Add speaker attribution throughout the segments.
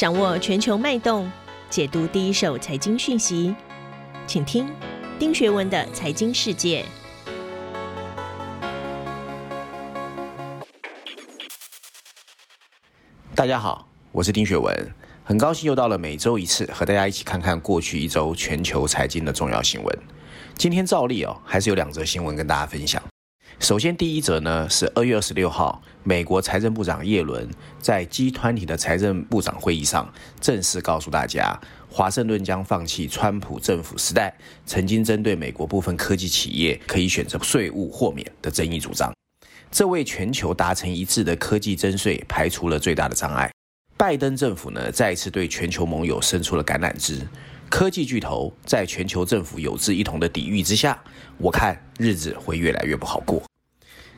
Speaker 1: 掌握全球脉动，解读第一手财经讯息，请听丁学文的财经世界。
Speaker 2: 大家好，我是丁学文，很高兴又到了每周一次和大家一起看看过去一周全球财经的重要新闻。今天照例哦，还是有两则新闻跟大家分享。首先，第一则呢是二月二十六号，美国财政部长耶伦在 G 团体的财政部长会议上正式告诉大家，华盛顿将放弃川普政府时代曾经针对美国部分科技企业可以选择税务豁免的争议主张。这为全球达成一致的科技征税排除了最大的障碍。拜登政府呢再一次对全球盟友伸出了橄榄枝。科技巨头在全球政府有志一同的抵御之下，我看日子会越来越不好过。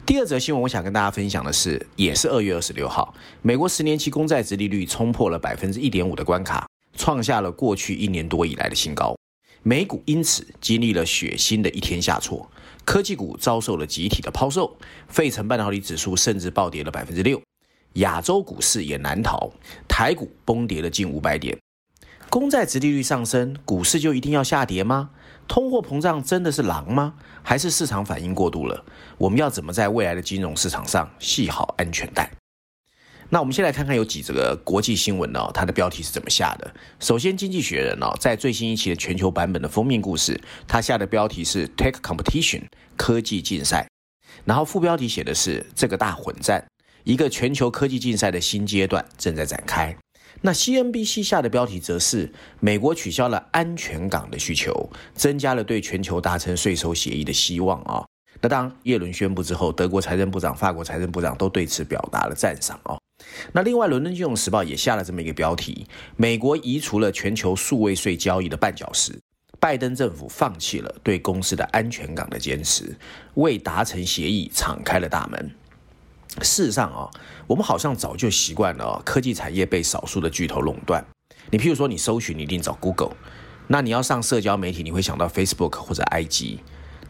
Speaker 2: 第二则新闻，我想跟大家分享的是，也是二月二十六号，美国十年期公债殖利率冲破了百分之一点五的关卡，创下了过去一年多以来的新高。美股因此经历了血腥的一天下挫，科技股遭受了集体的抛售，费城半导体指数甚至暴跌了百分之六，亚洲股市也难逃，台股崩跌了近五百点。公债殖利率上升，股市就一定要下跌吗？通货膨胀真的是狼吗？还是市场反应过度了？我们要怎么在未来的金融市场上系好安全带？那我们先来看看有几则国际新闻哦，它的标题是怎么下的？首先，《经济学人》哦，在最新一期的全球版本的封面故事，它下的标题是 “Tech Competition” 科技竞赛，然后副标题写的是“这个大混战”，一个全球科技竞赛的新阶段正在展开。那 CNBC 下的标题则是美国取消了安全港的需求，增加了对全球达成税收协议的希望啊。那当耶伦宣布之后，德国财政部长、法国财政部长都对此表达了赞赏哦。那另外，伦敦金融时报也下了这么一个标题：美国移除了全球数位税交易的绊脚石，拜登政府放弃了对公司的安全港的坚持，为达成协议敞开了大门。事实上啊，我们好像早就习惯了哦科技产业被少数的巨头垄断。你譬如说，你搜寻你一定找 Google，那你要上社交媒体，你会想到 Facebook 或者 IG。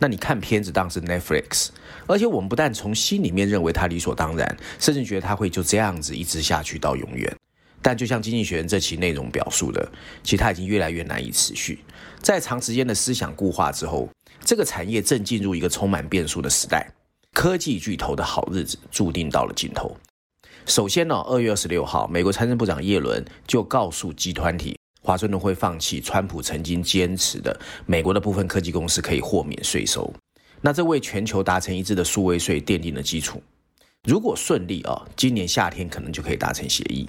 Speaker 2: 那你看片子当是 Netflix。而且我们不但从心里面认为它理所当然，甚至觉得它会就这样子一直下去到永远。但就像《经济学人》这期内容表述的，其实它已经越来越难以持续。在长时间的思想固化之后，这个产业正进入一个充满变数的时代。科技巨头的好日子注定到了尽头。首先呢，二月二十六号，美国财政部长耶伦就告诉集团体，华盛顿会放弃川普曾经坚持的美国的部分科技公司可以豁免税收。那这为全球达成一致的数位税奠定了基础。如果顺利啊，今年夏天可能就可以达成协议。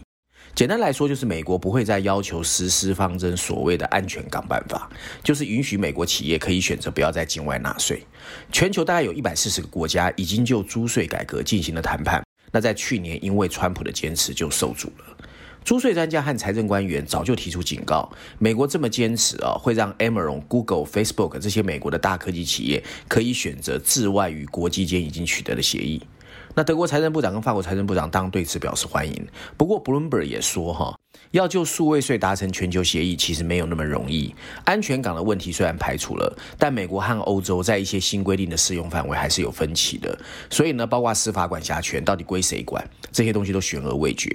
Speaker 2: 简单来说，就是美国不会再要求实施方针所谓的安全港办法，就是允许美国企业可以选择不要在境外纳税。全球大概有一百四十个国家已经就租税改革进行了谈判，那在去年因为川普的坚持就受阻了。租税专家和财政官员早就提出警告，美国这么坚持啊，会让 Amazon、Google、Facebook 这些美国的大科技企业可以选择自外与国际间已经取得的协议。那德国财政部长跟法国财政部长当对此表示欢迎。不过，Bloomberg 也说，哈，要就数位税达成全球协议，其实没有那么容易。安全港的问题虽然排除了，但美国和欧洲在一些新规定的适用范围还是有分歧的。所以呢，包括司法管辖权到底归谁管，这些东西都悬而未决。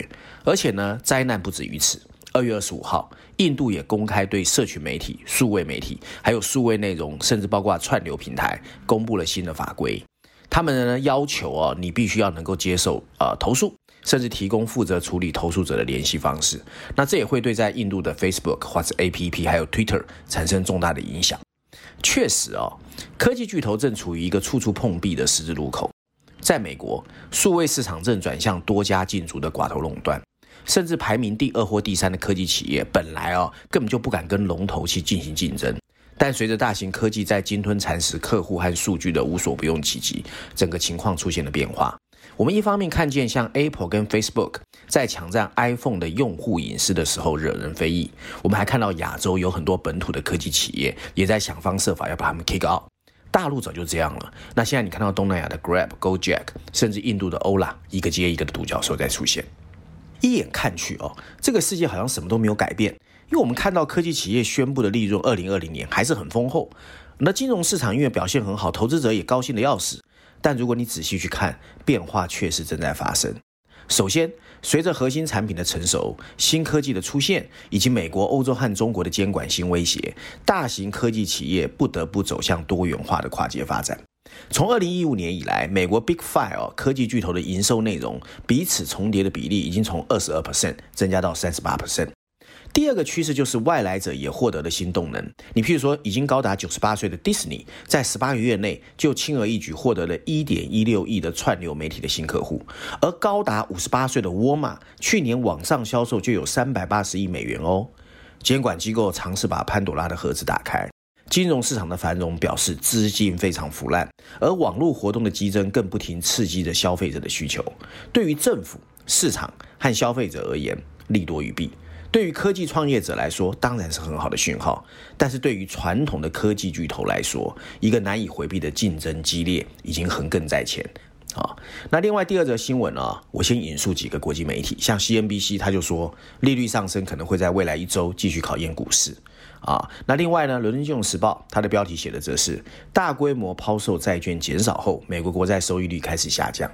Speaker 2: 而且呢，灾难不止于此。二月二十五号，印度也公开对社群媒体、数位媒体，还有数位内容，甚至包括串流平台，公布了新的法规。他们呢要求哦，你必须要能够接受呃投诉，甚至提供负责处理投诉者的联系方式。那这也会对在印度的 Facebook 或者 APP 还有 Twitter 产生重大的影响。确实哦，科技巨头正处于一个处处碰壁的十字路口。在美国，数位市场正转向多家竞逐的寡头垄断，甚至排名第二或第三的科技企业，本来哦根本就不敢跟龙头去进行竞争。但随着大型科技在鲸吞蚕食客户和数据的无所不用其极，整个情况出现了变化。我们一方面看见像 Apple 跟 Facebook 在抢占 iPhone 的用户隐私的时候惹人非议，我们还看到亚洲有很多本土的科技企业也在想方设法要把他们 kick out。大陆早就这样了，那现在你看到东南亚的 Grab、GoJack，甚至印度的 Ola，一个接一个的独角兽在出现。一眼看去哦，这个世界好像什么都没有改变。因为我们看到科技企业宣布的利润，二零二零年还是很丰厚。那金融市场因为表现很好，投资者也高兴的要死。但如果你仔细去看，变化确实正在发生。首先，随着核心产品的成熟、新科技的出现，以及美国、欧洲和中国的监管新威胁，大型科技企业不得不走向多元化的跨界发展。从二零一五年以来，美国 Big Five 科技巨头的营收内容彼此重叠的比例已经从二十二 percent 增加到三十八 percent。第二个趋势就是外来者也获得了新动能。你譬如说，已经高达九十八岁的 Disney，在十八个月内就轻而易举获得了一点一六亿的串流媒体的新客户，而高达五十八岁的沃尔玛，去年网上销售就有三百八十亿美元哦。监管机构尝试把潘朵拉的盒子打开，金融市场的繁荣表示资金非常腐烂，而网络活动的激增更不停刺激着消费者的需求。对于政府、市场和消费者而言，利多于弊。对于科技创业者来说，当然是很好的讯号；但是对于传统的科技巨头来说，一个难以回避的竞争激烈已经横亘在前。啊，那另外第二则新闻呢，我先引述几个国际媒体，像 CNBC 他就说，利率上升可能会在未来一周继续考验股市。啊，那另外呢，《伦敦金融时报》它的标题写的则是大规模抛售债券减少后，美国国债收益率开始下降。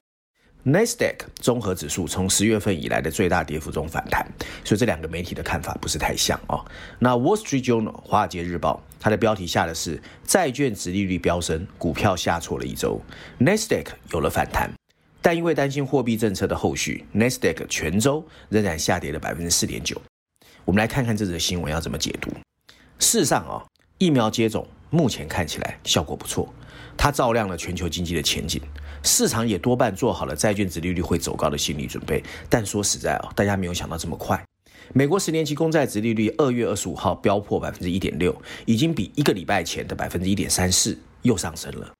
Speaker 2: Nasdaq 综合指数从十月份以来的最大跌幅中反弹，所以这两个媒体的看法不是太像哦。那 Wall Street Journal 华尔街日报它的标题下的是债券值利率飙升，股票下挫了一周，Nasdaq 有了反弹，但因为担心货币政策的后续，Nasdaq 全周仍然下跌了百分之四点九。我们来看看这则新闻要怎么解读。事实上啊，疫苗接种目前看起来效果不错，它照亮了全球经济的前景。市场也多半做好了债券值利率会走高的心理准备，但说实在哦，大家没有想到这么快。美国十年期公债值利率二月二十五号飙破百分之一点六，已经比一个礼拜前的百分之一点三四又上升了。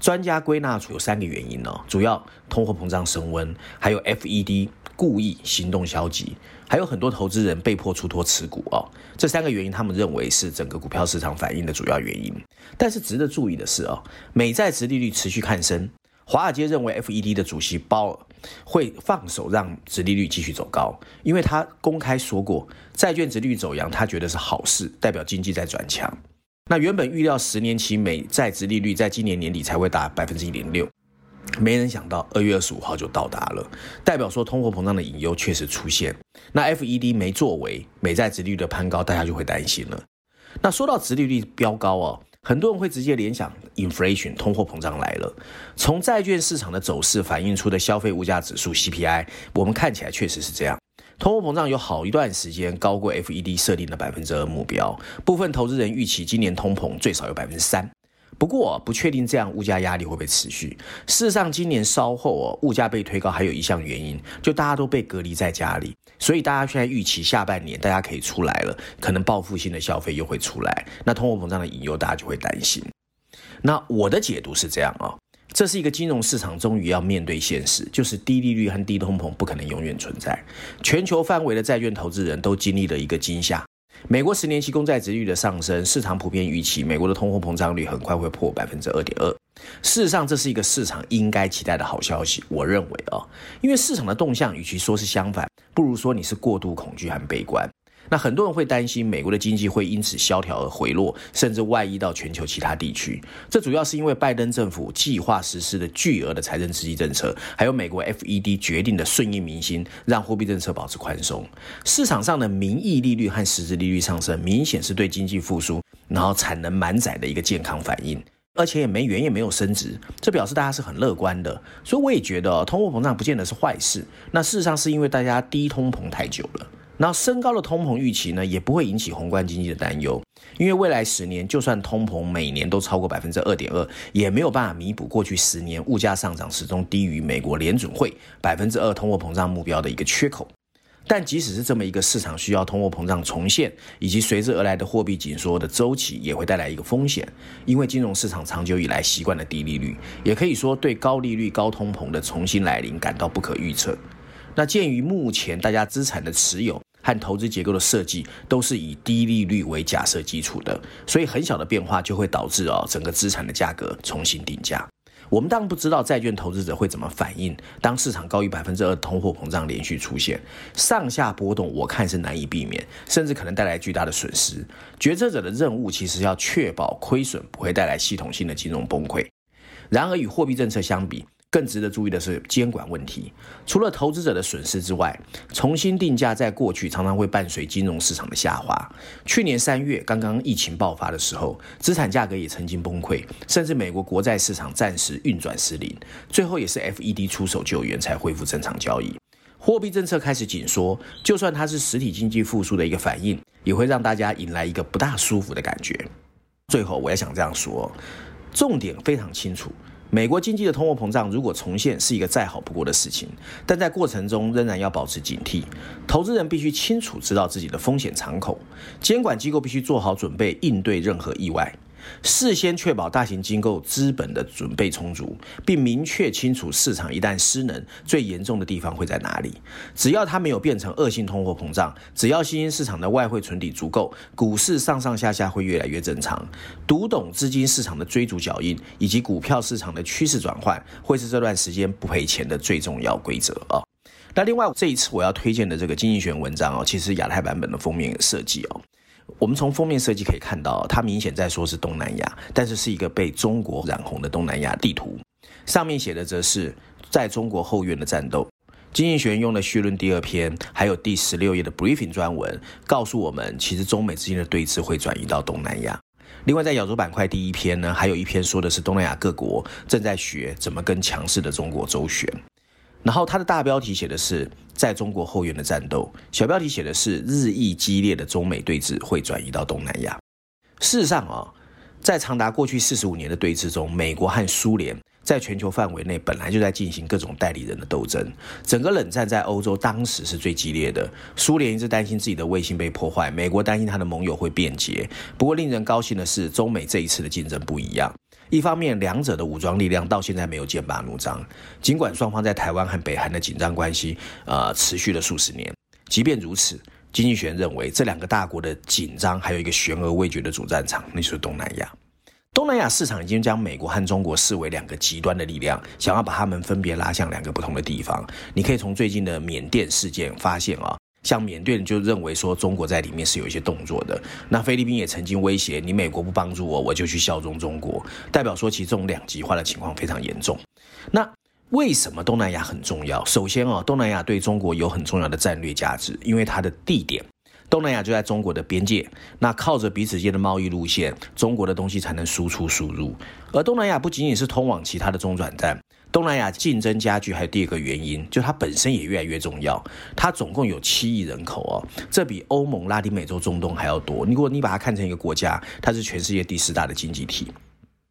Speaker 2: 专家归纳出有三个原因哦，主要通货膨胀升温，还有 FED 故意行动消极，还有很多投资人被迫出脱持股哦。这三个原因，他们认为是整个股票市场反应的主要原因。但是值得注意的是哦，美债值利率持续看升。华尔街认为，FED 的主席鲍尔会放手让殖利率继续走高，因为他公开说过，债券殖利率走扬，他觉得是好事，代表经济在转强。那原本预料十年期美债殖利率在今年年底才会达百分之一点六，没人想到二月二十五号就到达了，代表说通货膨胀的隐忧确实出现。那 FED 没作为，美债殖利率的攀高，大家就会担心了。那说到殖利率飙高哦。很多人会直接联想，inflation 通货膨胀来了。从债券市场的走势反映出的消费物价指数 CPI，我们看起来确实是这样。通货膨胀有好一段时间高过 FED 设定的百分之二目标，部分投资人预期今年通膨最少有百分之三。不过不确定这样物价压力会不会持续。事实上，今年稍后哦，物价被推高还有一项原因，就大家都被隔离在家里，所以大家现在预期下半年大家可以出来了，可能报复性的消费又会出来，那通货膨胀的引诱大家就会担心。那我的解读是这样啊，这是一个金融市场终于要面对现实，就是低利率和低通膨不可能永远存在。全球范围的债券投资人都经历了一个惊吓。美国十年期公债值率的上升，市场普遍预期美国的通货膨胀率很快会破百分之二点二。事实上，这是一个市场应该期待的好消息。我认为啊，因为市场的动向与其说是相反，不如说你是过度恐惧和悲观。那很多人会担心美国的经济会因此萧条而回落，甚至外溢到全球其他地区。这主要是因为拜登政府计划实施的巨额的财政刺激政策，还有美国 FED 决定的顺应民心，让货币政策保持宽松。市场上的名义利率和实质利率上升，明显是对经济复苏，然后产能满载的一个健康反应。而且也没元也没有升值，这表示大家是很乐观的。所以我也觉得通货膨胀不见得是坏事。那事实上是因为大家低通膨太久了。然后升高的通膨预期呢，也不会引起宏观经济的担忧，因为未来十年就算通膨每年都超过百分之二点二，也没有办法弥补过去十年物价上涨始终低于美国联准会百分之二通货膨胀目标的一个缺口。但即使是这么一个市场需要通货膨胀重现，以及随之而来的货币紧缩的周期，也会带来一个风险，因为金融市场长久以来习惯了低利率，也可以说对高利率、高通膨的重新来临感到不可预测。那鉴于目前大家资产的持有，和投资结构的设计都是以低利率为假设基础的，所以很小的变化就会导致哦整个资产的价格重新定价。我们当然不知道债券投资者会怎么反应，当市场高于百分之二通货膨胀连续出现上下波动，我看是难以避免，甚至可能带来巨大的损失。决策者的任务其实要确保亏损不会带来系统性的金融崩溃。然而与货币政策相比，更值得注意的是监管问题。除了投资者的损失之外，重新定价在过去常常会伴随金融市场的下滑。去年三月刚刚疫情爆发的时候，资产价格也曾经崩溃，甚至美国国债市场暂时运转失灵，最后也是 FED 出手救援才恢复正常交易。货币政策开始紧缩，就算它是实体经济复苏的一个反应，也会让大家引来一个不大舒服的感觉。最后，我也想这样说，重点非常清楚。美国经济的通货膨胀如果重现，是一个再好不过的事情，但在过程中仍然要保持警惕。投资人必须清楚知道自己的风险敞口，监管机构必须做好准备应对任何意外。事先确保大型机构资本的准备充足，并明确清楚市场一旦失能，最严重的地方会在哪里。只要它没有变成恶性通货膨胀，只要新兴市场的外汇存底足够，股市上上下下会越来越正常。读懂资金市场的追逐脚印，以及股票市场的趋势转换，会是这段时间不赔钱的最重要规则啊。那另外这一次我要推荐的这个经济学文章哦，其实亚太版本的封面设计哦。我们从封面设计可以看到，它明显在说是东南亚，但是是一个被中国染红的东南亚地图。上面写的则是在中国后院的战斗。经济学用了序论第二篇，还有第十六页的 briefing 专文，告诉我们其实中美之间的对峙会转移到东南亚。另外，在亚洲板块第一篇呢，还有一篇说的是东南亚各国正在学怎么跟强势的中国周旋。然后它的大标题写的是在中国后院的战斗，小标题写的是日益激烈的中美对峙会转移到东南亚。事实上啊，在长达过去四十五年的对峙中，美国和苏联在全球范围内本来就在进行各种代理人的斗争。整个冷战在欧洲当时是最激烈的，苏联一直担心自己的卫星被破坏，美国担心他的盟友会变节。不过令人高兴的是，中美这一次的竞争不一样。一方面，两者的武装力量到现在没有剑拔弩张。尽管双方在台湾和北韩的紧张关系，呃，持续了数十年。即便如此，经济学认为，这两个大国的紧张还有一个悬而未决的主战场，那就是东南亚。东南亚市场已经将美国和中国视为两个极端的力量，想要把他们分别拉向两个不同的地方。你可以从最近的缅甸事件发现啊。像缅甸就认为说中国在里面是有一些动作的，那菲律宾也曾经威胁你美国不帮助我，我就去效忠中国，代表说其实这种两极化的情况非常严重。那为什么东南亚很重要？首先啊，东南亚对中国有很重要的战略价值，因为它的地点，东南亚就在中国的边界，那靠着彼此间的贸易路线，中国的东西才能输出输入。而东南亚不仅仅是通往其他的中转站。东南亚竞争加剧，还有第二个原因，就它本身也越来越重要。它总共有七亿人口哦，这比欧盟、拉丁美洲、中东还要多。如果你把它看成一个国家，它是全世界第四大的经济体。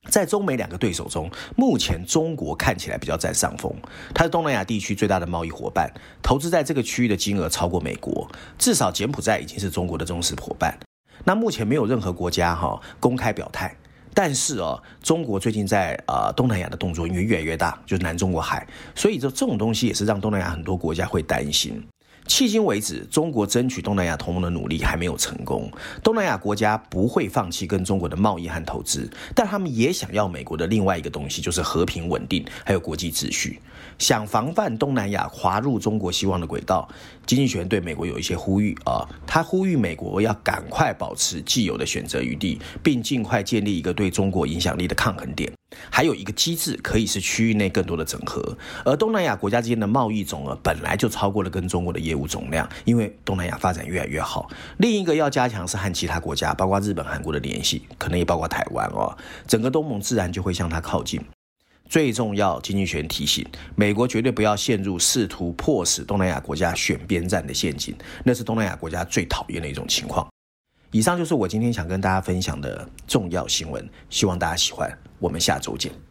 Speaker 2: 在中美两个对手中，目前中国看起来比较占上风。它是东南亚地区最大的贸易伙伴，投资在这个区域的金额超过美国。至少柬埔寨已经是中国的忠实伙伴。那目前没有任何国家哈公开表态。但是哦，中国最近在呃东南亚的动作因为越来越大，就是南中国海，所以这这种东西也是让东南亚很多国家会担心。迄今为止，中国争取东南亚同盟的努力还没有成功。东南亚国家不会放弃跟中国的贸易和投资，但他们也想要美国的另外一个东西，就是和平稳定还有国际秩序。想防范东南亚滑入中国希望的轨道，经济学人对美国有一些呼吁啊，他呼吁美国要赶快保持既有的选择余地，并尽快建立一个对中国影响力的抗衡点。还有一个机制可以是区域内更多的整合，而东南亚国家之间的贸易总额本来就超过了跟中国的业务总量，因为东南亚发展越来越好。另一个要加强是和其他国家，包括日本、韩国的联系，可能也包括台湾哦，整个东盟自然就会向它靠近。最重要，经济学人提醒美国绝对不要陷入试图迫使东南亚国家选边站的陷阱，那是东南亚国家最讨厌的一种情况。以上就是我今天想跟大家分享的重要新闻，希望大家喜欢。我们下周见。